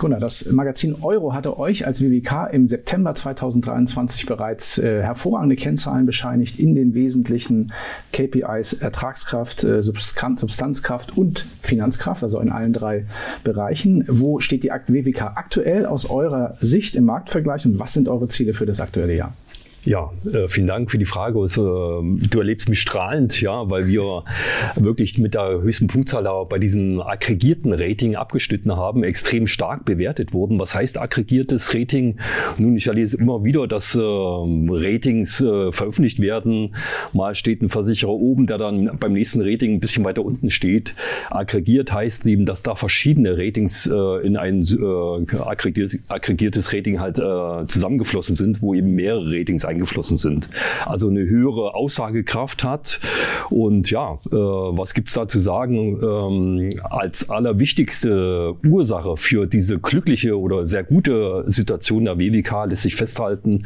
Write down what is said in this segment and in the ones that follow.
Gunnar, das Magazin Euro hatte euch als WWK im September 2023 bereits äh, hervorragende Kennzahlen bescheinigt in den wesentlichen KPIs Ertragskraft, äh, Substanzkraft und Finanzkraft, also in allen drei Bereichen. Wo steht die WWK aktuell aus eurer Sicht im Marktvergleich und was sind eure Ziele für das aktuelle Jahr? Ja, äh, vielen Dank für die Frage. Also, du erlebst mich strahlend, ja, weil wir wirklich mit der höchsten Punktzahl bei diesem aggregierten Rating abgeschnitten haben, extrem stark bewertet wurden. Was heißt aggregiertes Rating? Nun, ich erlebe immer wieder, dass äh, Ratings äh, veröffentlicht werden. Mal steht ein Versicherer oben, der dann beim nächsten Rating ein bisschen weiter unten steht. Aggregiert heißt eben, dass da verschiedene Ratings äh, in ein äh, aggregiertes, Rating halt äh, zusammengeflossen sind, wo eben mehrere Ratings eingeflossen sind. Also eine höhere Aussagekraft hat. Und ja, äh, was gibt's da zu sagen? Ähm, als allerwichtigste Ursache für diese glückliche oder sehr gute Situation der WWK lässt sich festhalten,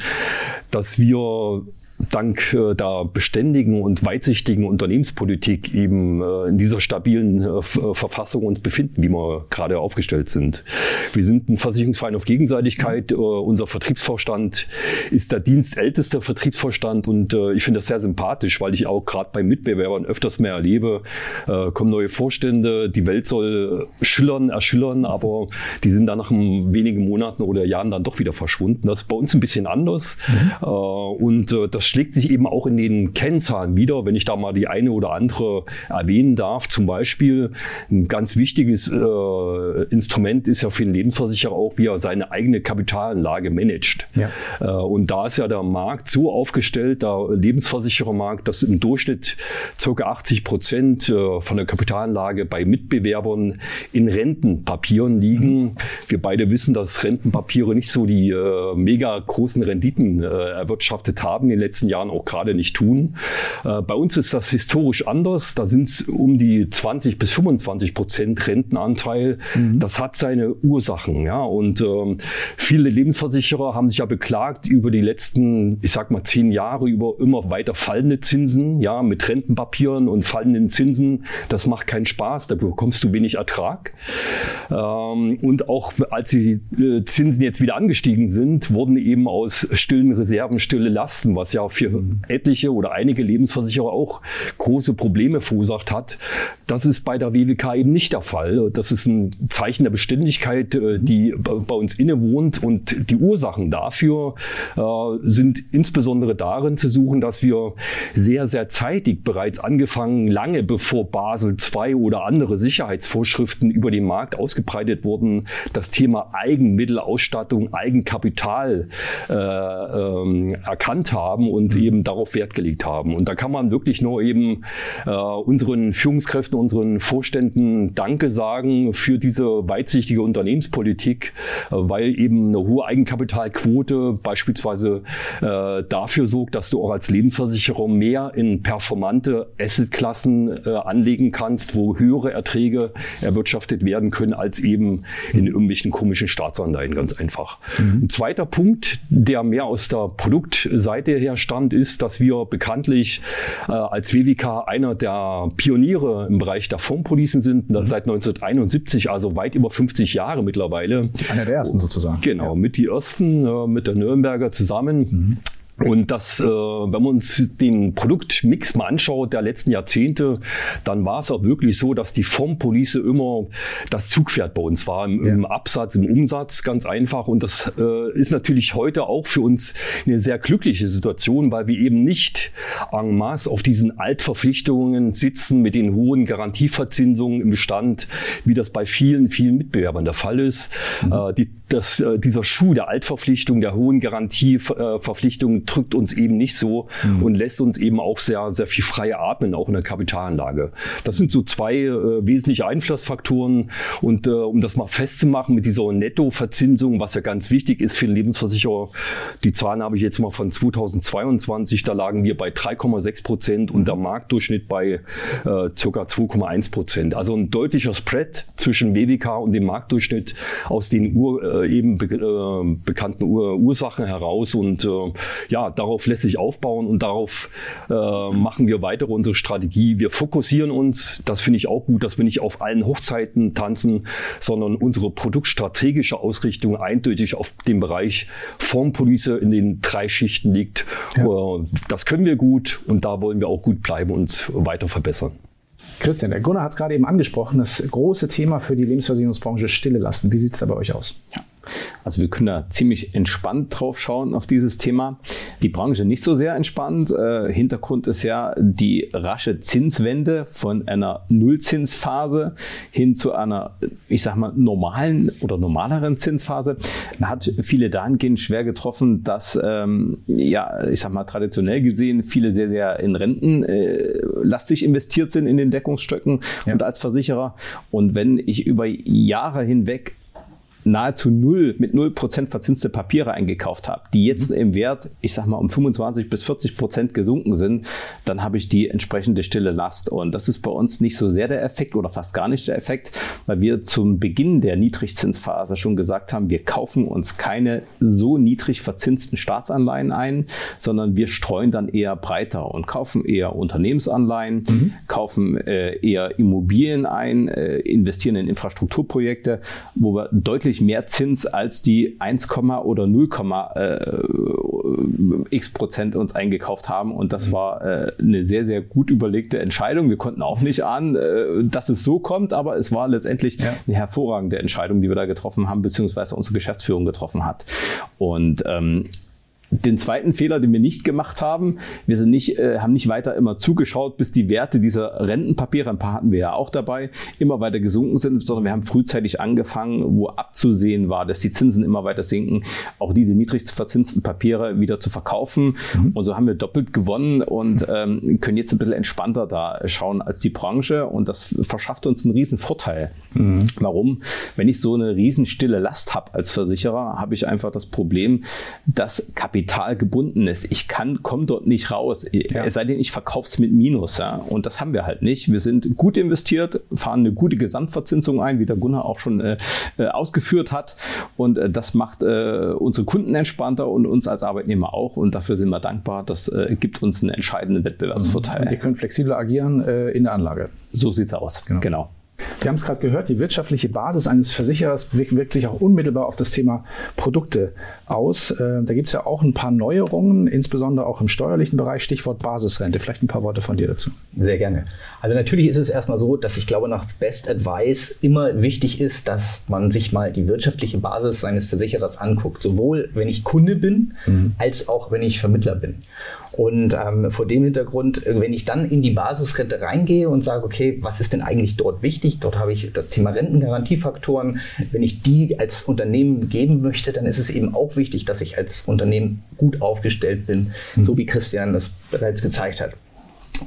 dass wir dank äh, der beständigen und weitsichtigen Unternehmenspolitik eben äh, in dieser stabilen äh, Verfassung uns befinden, wie wir gerade aufgestellt sind. Wir sind ein Versicherungsverein auf Gegenseitigkeit. Äh, unser Vertriebsvorstand ist der dienstälteste Vertriebsvorstand und äh, ich finde das sehr sympathisch, weil ich auch gerade bei Mitbewerbern öfters mehr erlebe, äh, kommen neue Vorstände, die Welt soll schillern, erschillern, aber die sind dann nach wenigen Monaten oder Jahren dann doch wieder verschwunden. Das ist bei uns ein bisschen anders mhm. und das schlägt sich eben auch in den Kennzahlen wieder, wenn ich da mal die eine oder andere erwähnen darf. Zum Beispiel ein ganz wichtiges äh, Instrument ist ja für den Lebensversicherer auch, wie er seine eigene Kapitalanlage managt. Ja. Äh, und da ist ja der Markt so aufgestellt, der Lebensversicherermarkt, dass im Durchschnitt ca. 80 Prozent äh, von der Kapitalanlage bei Mitbewerbern in Rentenpapieren liegen. Mhm. Wir beide wissen, dass Rentenpapiere nicht so die äh, mega großen Renditen äh, erwirtschaftet haben in den letzten letzten Jahren auch gerade nicht tun. Äh, bei uns ist das historisch anders. Da sind es um die 20 bis 25 Prozent Rentenanteil. Mhm. Das hat seine Ursachen. Ja? Und ähm, viele Lebensversicherer haben sich ja beklagt über die letzten, ich sag mal, zehn Jahre über immer weiter fallende Zinsen, ja, mit Rentenpapieren und fallenden Zinsen. Das macht keinen Spaß. Da bekommst du wenig Ertrag. Ähm, und auch als die äh, Zinsen jetzt wieder angestiegen sind, wurden eben aus stillen Reserven stille Lasten, was ja für etliche oder einige Lebensversicherer auch große Probleme verursacht hat. Das ist bei der WWK eben nicht der Fall. Das ist ein Zeichen der Beständigkeit, äh, die bei uns innewohnt und die Ursachen dafür äh, sind insbesondere darin zu suchen, dass wir sehr, sehr zeitig bereits angefangen, lange bevor Basel II oder andere Sicherheitsvorschriften über den Markt ausgebreitet wurden, das Thema Eigenmittelausstattung, Eigenkapital äh, ähm, erkannt haben und mhm. eben darauf Wert gelegt haben. Und da kann man wirklich nur eben äh, unseren Führungskräften, unseren Vorständen Danke sagen für diese weitsichtige Unternehmenspolitik, äh, weil eben eine hohe Eigenkapitalquote beispielsweise äh, dafür sorgt, dass du auch als Lebensversicherer mehr in performante Assetklassen äh, anlegen kannst, wo höhere Erträge erwirtschaftet werden können, als eben in irgendwelchen komischen Staatsanleihen, ganz einfach. Mhm. Ein zweiter Punkt, der mehr aus der Produktseite her Stand ist, dass wir bekanntlich äh, als WWK einer der Pioniere im Bereich der Fondspolicen sind, mhm. seit 1971, also weit über 50 Jahre mittlerweile. Einer der ersten sozusagen. Genau, ja. mit die ersten, äh, mit der Nürnberger zusammen. Mhm. Und das, äh, wenn man uns den Produktmix mal anschaut der letzten Jahrzehnte, dann war es auch wirklich so, dass die Formpolice immer das Zugpferd bei uns war, im, ja. im Absatz, im Umsatz, ganz einfach. Und das äh, ist natürlich heute auch für uns eine sehr glückliche Situation, weil wir eben nicht en masse auf diesen Altverpflichtungen sitzen mit den hohen Garantieverzinsungen im Bestand, wie das bei vielen, vielen Mitbewerbern der Fall ist. Mhm. Äh, die, das, äh, dieser Schuh der Altverpflichtung, der hohen Garantieverpflichtungen drückt uns eben nicht so mhm. und lässt uns eben auch sehr, sehr viel freie atmen, auch in der Kapitalanlage. Das sind so zwei äh, wesentliche Einflussfaktoren. Und äh, um das mal festzumachen mit dieser Nettoverzinsung, was ja ganz wichtig ist für den Lebensversicherer, die Zahlen habe ich jetzt mal von 2022, da lagen wir bei 3,6 Prozent und der Marktdurchschnitt bei äh, circa 2,1 Prozent. Also ein deutlicher Spread zwischen WWK und dem Marktdurchschnitt aus den Ur, äh, eben be äh, bekannten Ur Ursachen heraus und äh, ja, darauf lässt sich aufbauen und darauf äh, machen wir weiter unsere Strategie. Wir fokussieren uns, das finde ich auch gut, dass wir nicht auf allen Hochzeiten tanzen, sondern unsere produktstrategische Ausrichtung eindeutig auf dem Bereich Formpolice in den drei Schichten liegt. Ja. Äh, das können wir gut und da wollen wir auch gut bleiben und weiter verbessern. Christian, der Gunnar hat es gerade eben angesprochen, das große Thema für die Lebensversicherungsbranche Stille lassen. Wie sieht es da bei euch aus? Ja. Also wir können da ziemlich entspannt drauf schauen auf dieses Thema. Die Branche nicht so sehr entspannt. Äh, Hintergrund ist ja die rasche Zinswende von einer Nullzinsphase hin zu einer, ich sag mal, normalen oder normaleren Zinsphase. Hat viele dahingehend schwer getroffen, dass, ähm, ja, ich sag mal, traditionell gesehen viele sehr, sehr in Renten äh, lastig investiert sind in den Deckungsstöcken ja. und als Versicherer. Und wenn ich über Jahre hinweg nahezu null mit null Prozent verzinste Papiere eingekauft habe, die jetzt mhm. im Wert, ich sag mal, um 25 bis 40 Prozent gesunken sind, dann habe ich die entsprechende stille Last. Und das ist bei uns nicht so sehr der Effekt oder fast gar nicht der Effekt, weil wir zum Beginn der Niedrigzinsphase schon gesagt haben, wir kaufen uns keine so niedrig verzinsten Staatsanleihen ein, sondern wir streuen dann eher breiter und kaufen eher Unternehmensanleihen, mhm. kaufen äh, eher Immobilien ein, äh, investieren in Infrastrukturprojekte, wo wir deutlich deutlich mehr Zins als die 1, oder 0, äh, x Prozent uns eingekauft haben. Und das mhm. war äh, eine sehr, sehr gut überlegte Entscheidung. Wir konnten auch nicht ahnen, äh, dass es so kommt, aber es war letztendlich ja. eine hervorragende Entscheidung, die wir da getroffen haben, beziehungsweise unsere Geschäftsführung getroffen hat. Und ähm, den zweiten Fehler, den wir nicht gemacht haben, wir sind nicht, äh, haben nicht weiter immer zugeschaut, bis die Werte dieser Rentenpapiere, ein paar hatten wir ja auch dabei, immer weiter gesunken sind, sondern wir haben frühzeitig angefangen, wo abzusehen war, dass die Zinsen immer weiter sinken, auch diese niedrig verzinsten Papiere wieder zu verkaufen. Mhm. Und so haben wir doppelt gewonnen und ähm, können jetzt ein bisschen entspannter da schauen als die Branche und das verschafft uns einen riesen Vorteil. Mhm. Warum? Wenn ich so eine riesen stille Last habe als Versicherer, habe ich einfach das Problem, dass Kapital Kapital gebunden ist. Ich kann, komme dort nicht raus. Ja. Es sei denn, ich verkaufe es mit Minus. Ja? Und das haben wir halt nicht. Wir sind gut investiert, fahren eine gute Gesamtverzinsung ein, wie der Gunnar auch schon äh, äh ausgeführt hat. Und äh, das macht äh, unsere Kunden entspannter und uns als Arbeitnehmer auch. Und dafür sind wir dankbar. Das äh, gibt uns einen entscheidenden Wettbewerbsvorteil. Und die können flexibler agieren äh, in der Anlage. So sieht es aus. genau. genau. Wir haben es gerade gehört, die wirtschaftliche Basis eines Versicherers wirkt sich auch unmittelbar auf das Thema Produkte aus. Äh, da gibt es ja auch ein paar Neuerungen, insbesondere auch im steuerlichen Bereich, Stichwort Basisrente. Vielleicht ein paar Worte von dir dazu. Sehr gerne. Also natürlich ist es erstmal so, dass ich glaube, nach Best Advice immer wichtig ist, dass man sich mal die wirtschaftliche Basis seines Versicherers anguckt. Sowohl wenn ich Kunde bin, mhm. als auch wenn ich Vermittler bin. Und ähm, vor dem Hintergrund, wenn ich dann in die Basisrente reingehe und sage, okay, was ist denn eigentlich dort wichtig? Dort habe ich das Thema Rentengarantiefaktoren. Wenn ich die als Unternehmen geben möchte, dann ist es eben auch wichtig, dass ich als Unternehmen gut aufgestellt bin, mhm. so wie Christian das bereits gezeigt hat.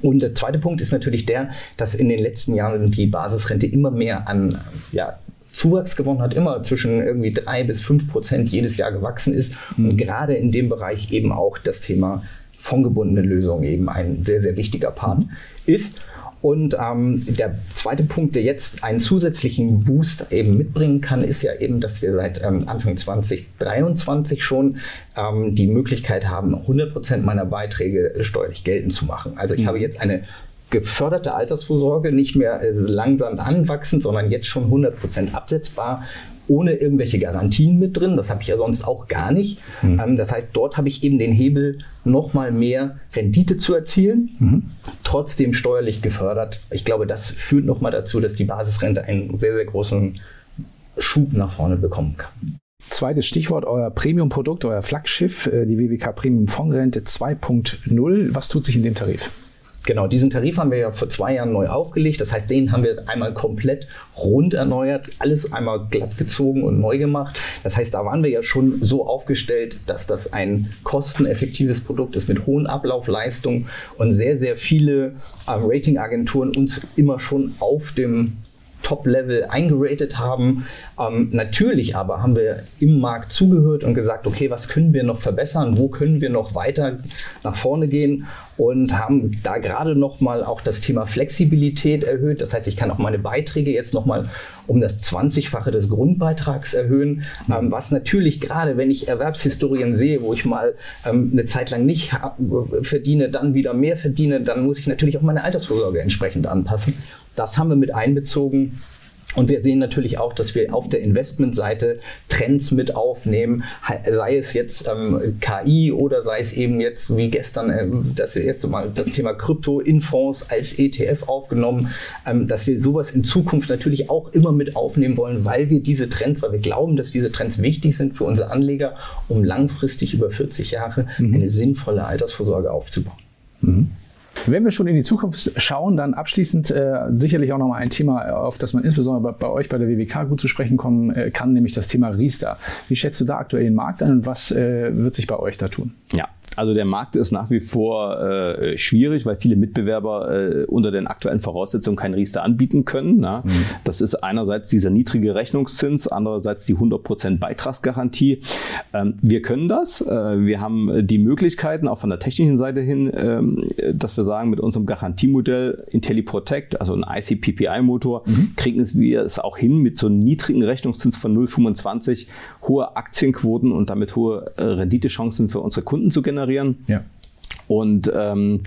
Und der zweite Punkt ist natürlich der, dass in den letzten Jahren die Basisrente immer mehr an ja, Zuwachs gewonnen hat, immer zwischen irgendwie drei bis fünf Prozent jedes Jahr gewachsen ist. Mhm. Und gerade in dem Bereich eben auch das Thema fondgebundene Lösung eben ein sehr, sehr wichtiger Part ist. Und ähm, der zweite Punkt, der jetzt einen zusätzlichen Boost eben mitbringen kann, ist ja eben, dass wir seit ähm, Anfang 2023 schon ähm, die Möglichkeit haben, 100 Prozent meiner Beiträge steuerlich geltend zu machen. Also ich mhm. habe jetzt eine geförderte Altersvorsorge, nicht mehr äh, langsam anwachsend, sondern jetzt schon 100 Prozent absetzbar ohne irgendwelche Garantien mit drin. Das habe ich ja sonst auch gar nicht. Mhm. Ähm, das heißt, dort habe ich eben den Hebel, nochmal mehr Rendite zu erzielen, mhm. trotzdem steuerlich gefördert. Ich glaube, das führt nochmal dazu, dass die Basisrente einen sehr, sehr großen Schub nach vorne bekommen kann. Zweites Stichwort, euer Premium-Produkt, euer Flaggschiff, äh, die WWK Premium Fondsrente 2.0. Was tut sich in dem Tarif? Genau, diesen Tarif haben wir ja vor zwei Jahren neu aufgelegt. Das heißt, den haben wir einmal komplett rund erneuert, alles einmal glatt gezogen und neu gemacht. Das heißt, da waren wir ja schon so aufgestellt, dass das ein kosteneffektives Produkt ist mit hohen Ablaufleistungen und sehr, sehr viele ähm, Ratingagenturen uns immer schon auf dem Top-Level eingeratet haben. Ähm, natürlich aber haben wir im Markt zugehört und gesagt, okay, was können wir noch verbessern, wo können wir noch weiter nach vorne gehen und haben da gerade noch mal auch das Thema Flexibilität erhöht. Das heißt, ich kann auch meine Beiträge jetzt noch mal um das 20-fache des Grundbeitrags erhöhen, ähm, was natürlich gerade, wenn ich Erwerbshistorien sehe, wo ich mal ähm, eine Zeit lang nicht verdiene, dann wieder mehr verdiene, dann muss ich natürlich auch meine Altersvorsorge entsprechend anpassen. Das haben wir mit einbezogen. Und wir sehen natürlich auch, dass wir auf der Investmentseite Trends mit aufnehmen, sei es jetzt ähm, KI oder sei es eben jetzt wie gestern ähm, das erste Mal das Thema Krypto in Fonds als ETF aufgenommen, ähm, dass wir sowas in Zukunft natürlich auch immer mit aufnehmen wollen, weil wir diese Trends, weil wir glauben, dass diese Trends wichtig sind für unsere Anleger, um langfristig über 40 Jahre mhm. eine sinnvolle Altersvorsorge aufzubauen. Mhm. Wenn wir schon in die Zukunft schauen, dann abschließend äh, sicherlich auch nochmal ein Thema, auf das man insbesondere bei, bei, euch bei der WWK gut zu sprechen kommen äh, kann, nämlich das Thema Riester. Wie schätzt du da aktuell den Markt ein und was äh, wird sich bei euch da tun? Ja, also der Markt ist nach wie vor äh, schwierig, weil viele Mitbewerber äh, unter den aktuellen Voraussetzungen kein Riester anbieten können. Mhm. Das ist einerseits dieser niedrige Rechnungszins, andererseits die 100% Beitragsgarantie. Ähm, wir können das. Äh, wir haben die Möglichkeiten, auch von der technischen Seite hin, ähm, dass wir sagen, mit unserem Garantiemodell IntelliProtect, also ein ICPPI-Motor, mhm. kriegen wir es auch hin, mit so einem niedrigen Rechnungszins von 0,25 hohe Aktienquoten und damit hohe äh, Renditechancen für unsere Kunden zu generieren generieren. Ja. Und ähm,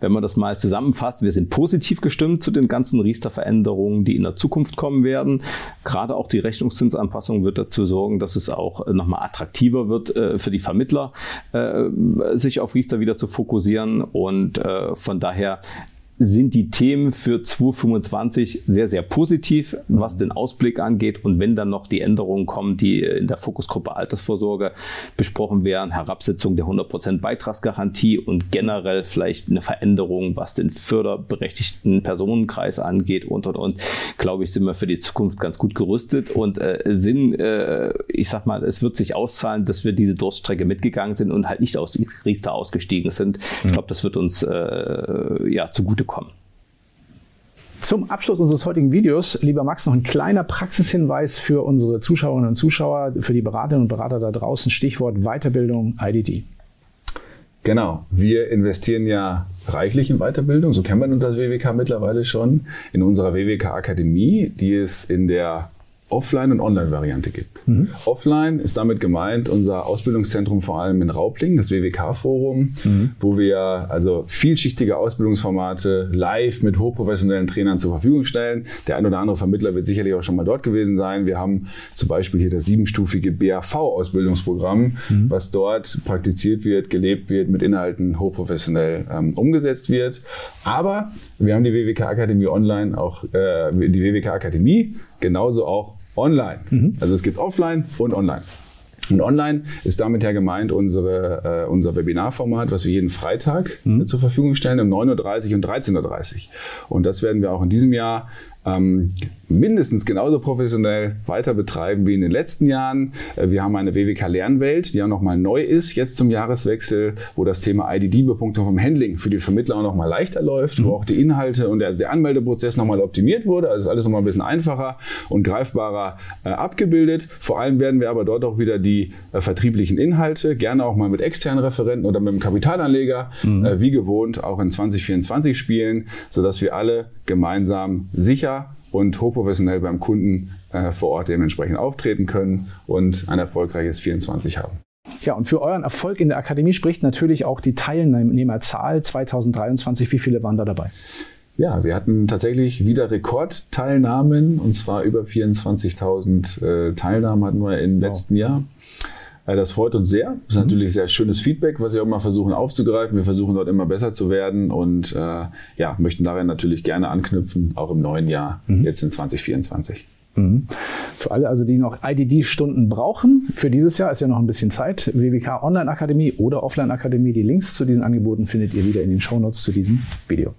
wenn man das mal zusammenfasst, wir sind positiv gestimmt zu den ganzen Riester-Veränderungen, die in der Zukunft kommen werden. Gerade auch die Rechnungszinsanpassung wird dazu sorgen, dass es auch nochmal attraktiver wird äh, für die Vermittler, äh, sich auf Riester wieder zu fokussieren. Und äh, von daher sind die Themen für 2025 sehr, sehr positiv, was den Ausblick angeht. Und wenn dann noch die Änderungen kommen, die in der Fokusgruppe Altersvorsorge besprochen werden, Herabsetzung der 100% Beitragsgarantie und generell vielleicht eine Veränderung, was den förderberechtigten Personenkreis angeht und, und, und, glaube ich, sind wir für die Zukunft ganz gut gerüstet und äh, sind, äh, ich sag mal, es wird sich auszahlen, dass wir diese Durststrecke mitgegangen sind und halt nicht aus Riester ausgestiegen sind. Ich glaube, das wird uns äh, ja zugute zugutekommen. Zum Abschluss unseres heutigen Videos, lieber Max, noch ein kleiner Praxishinweis für unsere Zuschauerinnen und Zuschauer, für die Beraterinnen und Berater da draußen. Stichwort Weiterbildung IDD. Genau, wir investieren ja reichlich in Weiterbildung, so kennt man das WWK mittlerweile schon, in unserer WWK Akademie, die es in der Offline- und Online-Variante gibt. Mhm. Offline ist damit gemeint unser Ausbildungszentrum vor allem in Raubling, das WWK-Forum, mhm. wo wir also vielschichtige Ausbildungsformate live mit hochprofessionellen Trainern zur Verfügung stellen. Der ein oder andere Vermittler wird sicherlich auch schon mal dort gewesen sein. Wir haben zum Beispiel hier das siebenstufige BAV-Ausbildungsprogramm, mhm. was dort praktiziert wird, gelebt wird, mit Inhalten hochprofessionell ähm, umgesetzt wird. Aber wir haben die WWK Akademie online, auch äh, die WWK Akademie genauso auch online. Mhm. Also es gibt offline und online. Und online ist damit ja gemeint unsere, äh, unser Webinarformat, was wir jeden Freitag mhm. zur Verfügung stellen um 9.30 Uhr und 13.30 Uhr. Und das werden wir auch in diesem Jahr ähm, mindestens genauso professionell weiter betreiben wie in den letzten Jahren. Äh, wir haben eine WWK Lernwelt, die auch nochmal neu ist, jetzt zum Jahreswechsel, wo das Thema IDD-Bepunktung vom Handling für die Vermittler auch nochmal leichter läuft, mhm. wo auch die Inhalte und der, der Anmeldeprozess nochmal optimiert wurde. Also ist alles nochmal ein bisschen einfacher und greifbarer äh, abgebildet. Vor allem werden wir aber dort auch wieder die äh, vertrieblichen Inhalte, gerne auch mal mit externen Referenten oder mit dem Kapitalanleger, mhm. äh, wie gewohnt, auch in 2024 spielen, sodass wir alle gemeinsam sicher und hochprofessionell beim Kunden äh, vor Ort dementsprechend auftreten können und ein erfolgreiches 24 haben. Ja, und für euren Erfolg in der Akademie spricht natürlich auch die Teilnehmerzahl 2023. Wie viele waren da dabei? Ja, wir hatten tatsächlich wieder Rekordteilnahmen und zwar über 24.000 äh, Teilnahmen hatten wir im wow. letzten Jahr. Äh, das freut uns sehr. Das ist mhm. natürlich sehr schönes Feedback, was wir auch mal versuchen aufzugreifen. Wir versuchen dort immer besser zu werden und äh, ja, möchten darin natürlich gerne anknüpfen, auch im neuen Jahr, mhm. jetzt in 2024. Mhm. Für alle also, die noch IDD-Stunden brauchen, für dieses Jahr ist ja noch ein bisschen Zeit. WWK Online Akademie oder Offline Akademie. Die Links zu diesen Angeboten findet ihr wieder in den Shownotes zu diesem Video.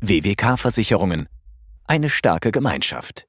WWK Versicherungen. Eine starke Gemeinschaft.